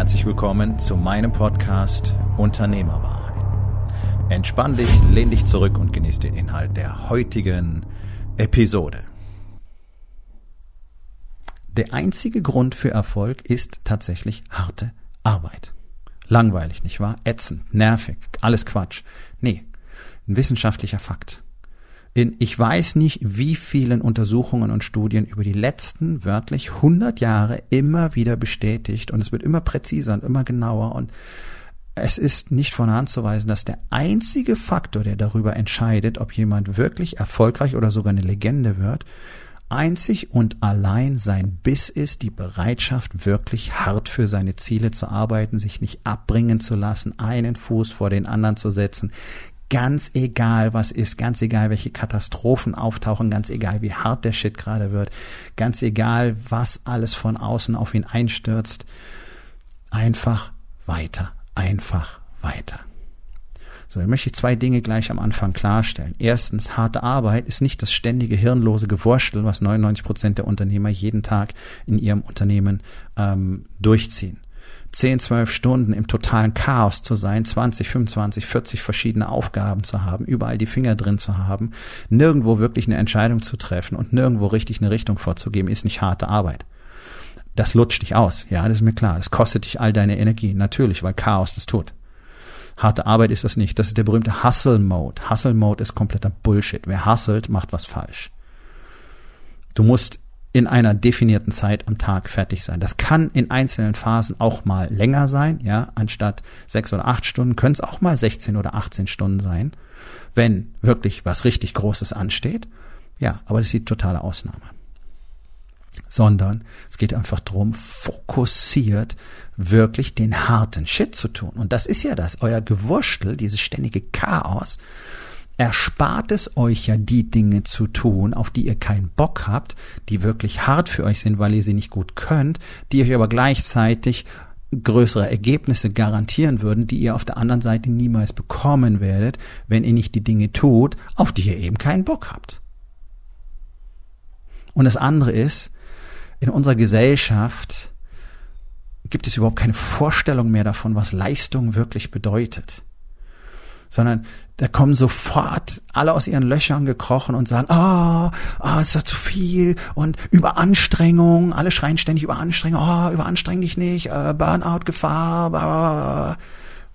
Herzlich willkommen zu meinem Podcast Unternehmerwahrheit. Entspann dich, lehn dich zurück und genieß den Inhalt der heutigen Episode. Der einzige Grund für Erfolg ist tatsächlich harte Arbeit. Langweilig, nicht wahr? Ätzend, nervig, alles Quatsch. Nee, ein wissenschaftlicher Fakt in ich weiß nicht wie vielen Untersuchungen und Studien über die letzten wörtlich 100 Jahre immer wieder bestätigt und es wird immer präziser und immer genauer und es ist nicht von Hand zu weisen, dass der einzige Faktor, der darüber entscheidet, ob jemand wirklich erfolgreich oder sogar eine Legende wird, einzig und allein sein Biss ist, die Bereitschaft, wirklich hart für seine Ziele zu arbeiten, sich nicht abbringen zu lassen, einen Fuß vor den anderen zu setzen, ganz egal was ist, ganz egal welche Katastrophen auftauchen, ganz egal wie hart der Shit gerade wird, ganz egal was alles von außen auf ihn einstürzt, einfach weiter, einfach weiter. So, dann möchte ich zwei Dinge gleich am Anfang klarstellen. Erstens, harte Arbeit ist nicht das ständige hirnlose Gewurstel, was 99 Prozent der Unternehmer jeden Tag in ihrem Unternehmen ähm, durchziehen. 10, 12 Stunden im totalen Chaos zu sein, 20, 25, 40 verschiedene Aufgaben zu haben, überall die Finger drin zu haben, nirgendwo wirklich eine Entscheidung zu treffen und nirgendwo richtig eine Richtung vorzugeben, ist nicht harte Arbeit. Das lutscht dich aus, ja, das ist mir klar. Das kostet dich all deine Energie, natürlich, weil Chaos das tut. Harte Arbeit ist das nicht. Das ist der berühmte Hustle Mode. Hustle Mode ist kompletter Bullshit. Wer hustelt, macht was falsch. Du musst in einer definierten Zeit am Tag fertig sein. Das kann in einzelnen Phasen auch mal länger sein, ja, anstatt sechs oder acht Stunden können es auch mal 16 oder 18 Stunden sein, wenn wirklich was richtig Großes ansteht. Ja, aber das ist die totale Ausnahme. Sondern es geht einfach darum, fokussiert wirklich den harten Shit zu tun. Und das ist ja das, euer Gewurstel, dieses ständige Chaos, erspart es euch ja die Dinge zu tun, auf die ihr keinen Bock habt, die wirklich hart für euch sind, weil ihr sie nicht gut könnt, die euch aber gleichzeitig größere Ergebnisse garantieren würden, die ihr auf der anderen Seite niemals bekommen werdet, wenn ihr nicht die Dinge tut, auf die ihr eben keinen Bock habt. Und das andere ist, in unserer Gesellschaft gibt es überhaupt keine Vorstellung mehr davon, was Leistung wirklich bedeutet sondern da kommen sofort alle aus ihren Löchern gekrochen und sagen, ah, oh, oh, ist das zu viel und Überanstrengung, alle schreien ständig Überanstrengung, oh, überanstreng dich nicht, äh, Burnout-Gefahr, blah.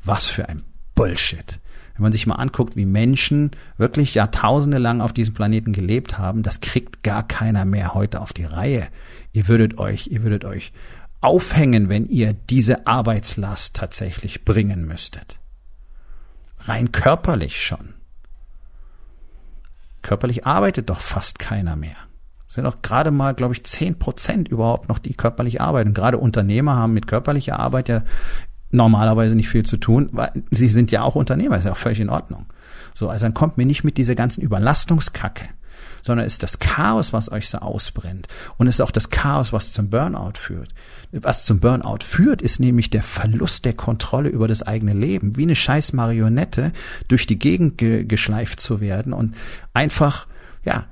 was für ein Bullshit. Wenn man sich mal anguckt, wie Menschen wirklich Jahrtausende lang auf diesem Planeten gelebt haben, das kriegt gar keiner mehr heute auf die Reihe. Ihr würdet euch, ihr würdet euch aufhängen, wenn ihr diese Arbeitslast tatsächlich bringen müsstet. Rein körperlich schon. Körperlich arbeitet doch fast keiner mehr. Es sind doch gerade mal, glaube ich, zehn Prozent überhaupt noch, die körperlich arbeiten. gerade Unternehmer haben mit körperlicher Arbeit ja normalerweise nicht viel zu tun, weil sie sind ja auch Unternehmer, ist ja auch völlig in Ordnung. So, also dann kommt mir nicht mit dieser ganzen Überlastungskacke sondern es ist das Chaos, was euch so ausbrennt. Und es ist auch das Chaos, was zum Burnout führt. Was zum Burnout führt, ist nämlich der Verlust der Kontrolle über das eigene Leben. Wie eine scheiß Marionette durch die Gegend ge geschleift zu werden und einfach, ja,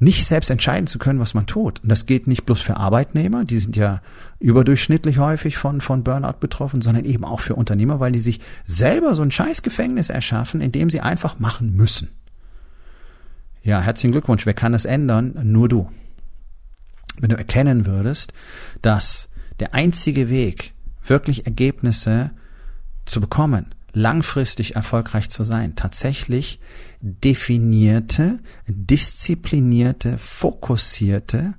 nicht selbst entscheiden zu können, was man tut. Und das geht nicht bloß für Arbeitnehmer, die sind ja überdurchschnittlich häufig von, von Burnout betroffen, sondern eben auch für Unternehmer, weil die sich selber so ein scheiß Gefängnis erschaffen, in dem sie einfach machen müssen. Ja, herzlichen Glückwunsch. Wer kann das ändern? Nur du. Wenn du erkennen würdest, dass der einzige Weg, wirklich Ergebnisse zu bekommen, langfristig erfolgreich zu sein, tatsächlich definierte, disziplinierte, fokussierte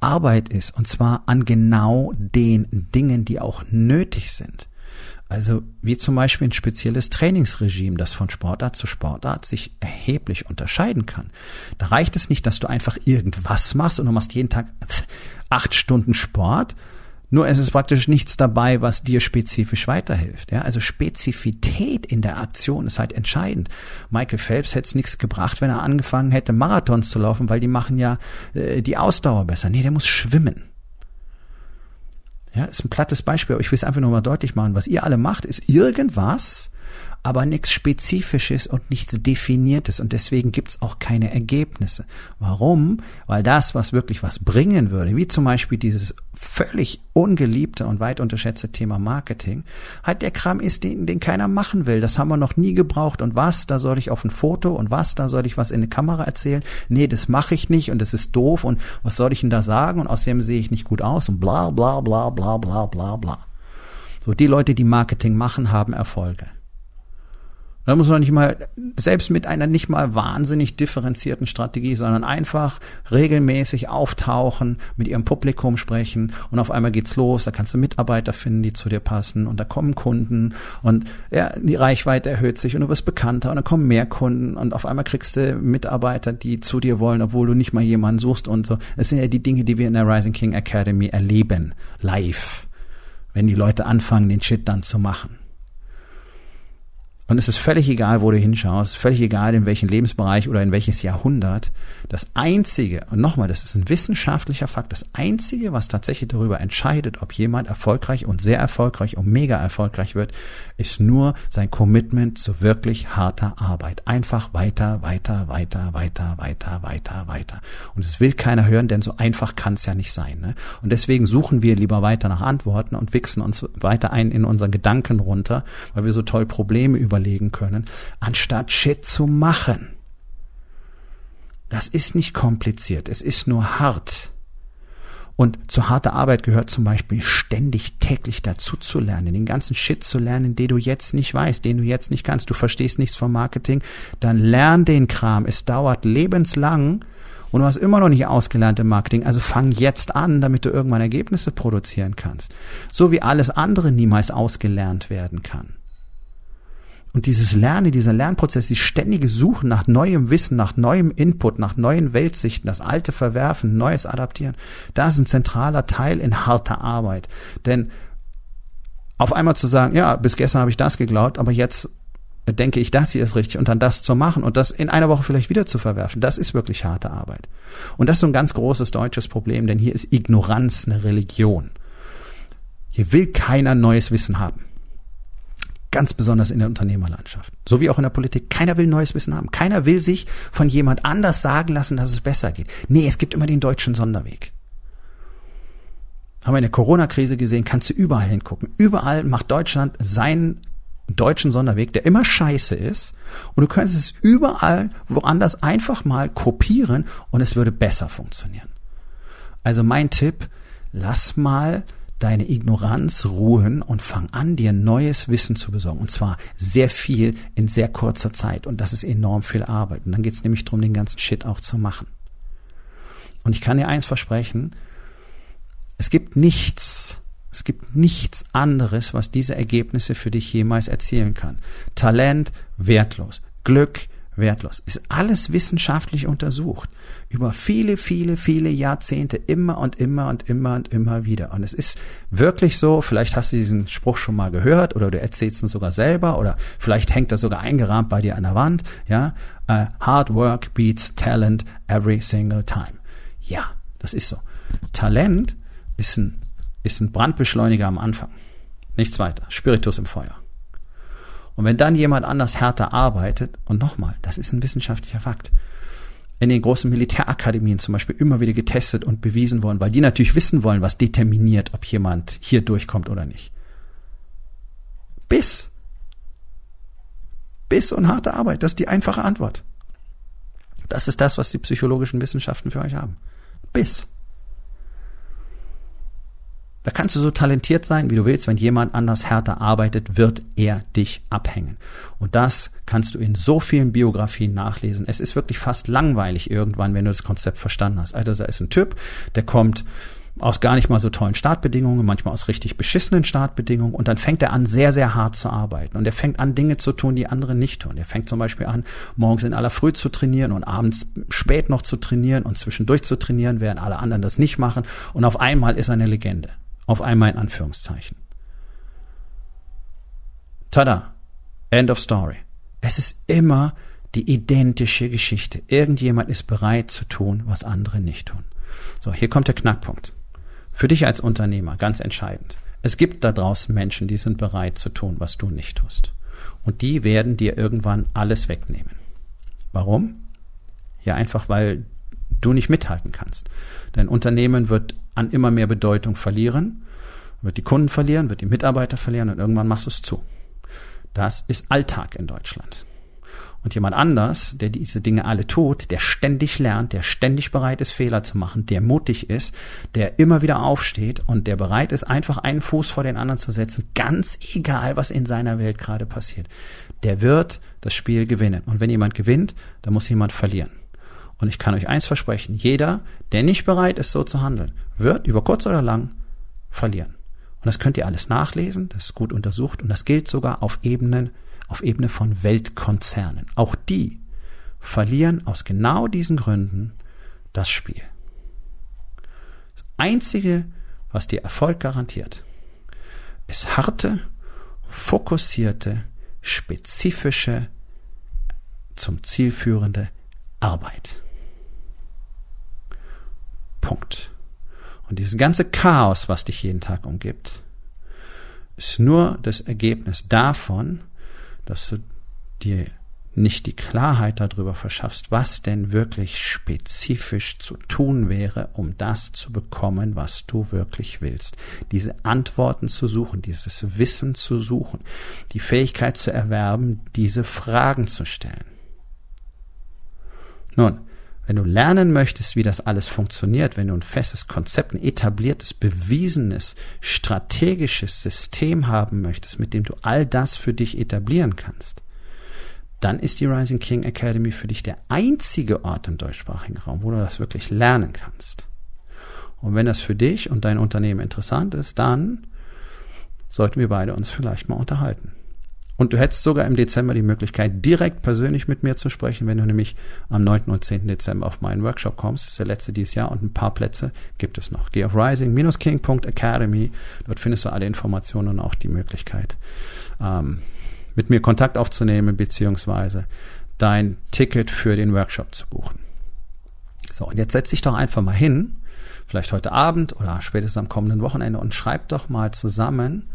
Arbeit ist, und zwar an genau den Dingen, die auch nötig sind. Also wie zum Beispiel ein spezielles Trainingsregime, das von Sportart zu Sportart sich erheblich unterscheiden kann. Da reicht es nicht, dass du einfach irgendwas machst und du machst jeden Tag acht Stunden Sport. Nur es ist praktisch nichts dabei, was dir spezifisch weiterhilft. Ja, also Spezifität in der Aktion ist halt entscheidend. Michael Phelps hätte es nichts gebracht, wenn er angefangen hätte, Marathons zu laufen, weil die machen ja äh, die Ausdauer besser. Nee, der muss schwimmen. Ja, ist ein plattes Beispiel, aber ich will es einfach nur mal deutlich machen. Was ihr alle macht, ist irgendwas, aber nichts Spezifisches und nichts Definiertes und deswegen gibt's auch keine Ergebnisse. Warum? Weil das, was wirklich was bringen würde, wie zum Beispiel dieses völlig ungeliebte und weit unterschätzte Thema Marketing, halt der Kram ist, den, den keiner machen will. Das haben wir noch nie gebraucht. Und was, da soll ich auf ein Foto und was, da soll ich was in eine Kamera erzählen? Nee, das mache ich nicht und das ist doof und was soll ich denn da sagen? Und außerdem sehe ich nicht gut aus und bla bla bla bla bla bla bla. So, die Leute, die Marketing machen, haben Erfolge. Da muss man nicht mal, selbst mit einer nicht mal wahnsinnig differenzierten Strategie, sondern einfach regelmäßig auftauchen, mit ihrem Publikum sprechen und auf einmal geht's los. Da kannst du Mitarbeiter finden, die zu dir passen und da kommen Kunden und ja, die Reichweite erhöht sich und du wirst bekannter und dann kommen mehr Kunden und auf einmal kriegst du Mitarbeiter, die zu dir wollen, obwohl du nicht mal jemanden suchst und so. Das sind ja die Dinge, die wir in der Rising King Academy erleben. Live. Wenn die Leute anfangen, den Shit dann zu machen. Und es ist völlig egal, wo du hinschaust, völlig egal, in welchen Lebensbereich oder in welches Jahrhundert. Das Einzige, und nochmal, das ist ein wissenschaftlicher Fakt, das Einzige, was tatsächlich darüber entscheidet, ob jemand erfolgreich und sehr erfolgreich und mega erfolgreich wird, ist nur sein Commitment zu wirklich harter Arbeit. Einfach weiter, weiter, weiter, weiter, weiter, weiter, weiter. Und es will keiner hören, denn so einfach kann es ja nicht sein. Ne? Und deswegen suchen wir lieber weiter nach Antworten und wichsen uns weiter ein in unseren Gedanken runter, weil wir so toll Probleme über überlegen können, anstatt Shit zu machen. Das ist nicht kompliziert, es ist nur hart. Und zu harter Arbeit gehört zum Beispiel ständig täglich dazu zu lernen, den ganzen Shit zu lernen, den du jetzt nicht weißt, den du jetzt nicht kannst. Du verstehst nichts vom Marketing, dann lern den Kram. Es dauert lebenslang und du hast immer noch nicht ausgelernt im Marketing. Also fang jetzt an, damit du irgendwann Ergebnisse produzieren kannst. So wie alles andere niemals ausgelernt werden kann. Und dieses Lernen, dieser Lernprozess, die ständige Suchen nach neuem Wissen, nach neuem Input, nach neuen Weltsichten, das Alte verwerfen, Neues adaptieren, das ist ein zentraler Teil in harter Arbeit. Denn auf einmal zu sagen, ja, bis gestern habe ich das geglaubt, aber jetzt denke ich, das hier ist richtig und dann das zu machen und das in einer Woche vielleicht wieder zu verwerfen, das ist wirklich harte Arbeit. Und das ist so ein ganz großes deutsches Problem, denn hier ist Ignoranz eine Religion. Hier will keiner neues Wissen haben. Ganz besonders in der Unternehmerlandschaft. So wie auch in der Politik. Keiner will neues Wissen haben. Keiner will sich von jemand anders sagen lassen, dass es besser geht. Nee, es gibt immer den deutschen Sonderweg. Haben wir in der Corona-Krise gesehen, kannst du überall hingucken. Überall macht Deutschland seinen deutschen Sonderweg, der immer scheiße ist. Und du könntest es überall woanders einfach mal kopieren und es würde besser funktionieren. Also mein Tipp, lass mal deine Ignoranz ruhen und fang an, dir neues Wissen zu besorgen. Und zwar sehr viel in sehr kurzer Zeit. Und das ist enorm viel Arbeit. Und dann geht es nämlich darum, den ganzen Shit auch zu machen. Und ich kann dir eins versprechen, es gibt nichts, es gibt nichts anderes, was diese Ergebnisse für dich jemals erzielen kann. Talent wertlos. Glück wertlos. Ist alles wissenschaftlich untersucht. Über viele, viele, viele Jahrzehnte immer und immer und immer und immer wieder. Und es ist wirklich so, vielleicht hast du diesen Spruch schon mal gehört oder du erzählst ihn sogar selber oder vielleicht hängt er sogar eingerahmt bei dir an der Wand, ja. Uh, hard work beats talent every single time. Ja, das ist so. Talent ist ein, ist ein Brandbeschleuniger am Anfang. Nichts weiter. Spiritus im Feuer. Und wenn dann jemand anders härter arbeitet, und nochmal, das ist ein wissenschaftlicher Fakt, in den großen Militärakademien zum Beispiel immer wieder getestet und bewiesen worden, weil die natürlich wissen wollen, was determiniert, ob jemand hier durchkommt oder nicht. Biss. Biss und harte Arbeit, das ist die einfache Antwort. Das ist das, was die psychologischen Wissenschaften für euch haben. Biss. Da kannst du so talentiert sein, wie du willst. Wenn jemand anders härter arbeitet, wird er dich abhängen. Und das kannst du in so vielen Biografien nachlesen. Es ist wirklich fast langweilig irgendwann, wenn du das Konzept verstanden hast. Also da ist ein Typ, der kommt aus gar nicht mal so tollen Startbedingungen, manchmal aus richtig beschissenen Startbedingungen und dann fängt er an, sehr, sehr hart zu arbeiten und er fängt an, Dinge zu tun, die andere nicht tun. Er fängt zum Beispiel an, morgens in aller Früh zu trainieren und abends spät noch zu trainieren und zwischendurch zu trainieren, während alle anderen das nicht machen und auf einmal ist er eine Legende. Auf einmal in Anführungszeichen. Tada. End of story. Es ist immer die identische Geschichte. Irgendjemand ist bereit zu tun, was andere nicht tun. So, hier kommt der Knackpunkt. Für dich als Unternehmer, ganz entscheidend. Es gibt da draußen Menschen, die sind bereit zu tun, was du nicht tust. Und die werden dir irgendwann alles wegnehmen. Warum? Ja, einfach weil du nicht mithalten kannst. Dein Unternehmen wird an immer mehr Bedeutung verlieren, wird die Kunden verlieren, wird die Mitarbeiter verlieren und irgendwann machst du es zu. Das ist Alltag in Deutschland. Und jemand anders, der diese Dinge alle tut, der ständig lernt, der ständig bereit ist, Fehler zu machen, der mutig ist, der immer wieder aufsteht und der bereit ist, einfach einen Fuß vor den anderen zu setzen, ganz egal, was in seiner Welt gerade passiert, der wird das Spiel gewinnen. Und wenn jemand gewinnt, dann muss jemand verlieren. Und ich kann euch eins versprechen, jeder, der nicht bereit ist, so zu handeln, wird über kurz oder lang verlieren. Und das könnt ihr alles nachlesen, das ist gut untersucht und das gilt sogar auf Ebenen, auf Ebene von Weltkonzernen. Auch die verlieren aus genau diesen Gründen das Spiel. Das Einzige, was dir Erfolg garantiert, ist harte, fokussierte, spezifische, zum Ziel führende Arbeit. Punkt. Und dieses ganze Chaos, was dich jeden Tag umgibt, ist nur das Ergebnis davon, dass du dir nicht die Klarheit darüber verschaffst, was denn wirklich spezifisch zu tun wäre, um das zu bekommen, was du wirklich willst. Diese Antworten zu suchen, dieses Wissen zu suchen, die Fähigkeit zu erwerben, diese Fragen zu stellen. Nun, wenn du lernen möchtest, wie das alles funktioniert, wenn du ein festes Konzept, ein etabliertes, bewiesenes, strategisches System haben möchtest, mit dem du all das für dich etablieren kannst, dann ist die Rising King Academy für dich der einzige Ort im deutschsprachigen Raum, wo du das wirklich lernen kannst. Und wenn das für dich und dein Unternehmen interessant ist, dann sollten wir beide uns vielleicht mal unterhalten. Und du hättest sogar im Dezember die Möglichkeit, direkt persönlich mit mir zu sprechen, wenn du nämlich am 9. und 10. Dezember auf meinen Workshop kommst. Das ist der letzte dieses Jahr und ein paar Plätze gibt es noch. Geh auf rising-king.academy. Dort findest du alle Informationen und auch die Möglichkeit, ähm, mit mir Kontakt aufzunehmen, beziehungsweise dein Ticket für den Workshop zu buchen. So, und jetzt setz dich doch einfach mal hin, vielleicht heute Abend oder spätestens am kommenden Wochenende und schreib doch mal zusammen,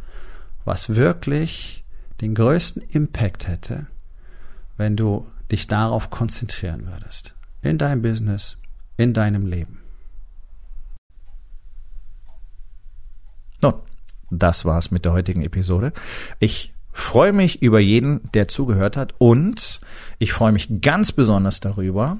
was wirklich den größten Impact hätte, wenn du dich darauf konzentrieren würdest. In deinem Business, in deinem Leben. Nun, das war's mit der heutigen Episode. Ich freue mich über jeden, der zugehört hat und ich freue mich ganz besonders darüber,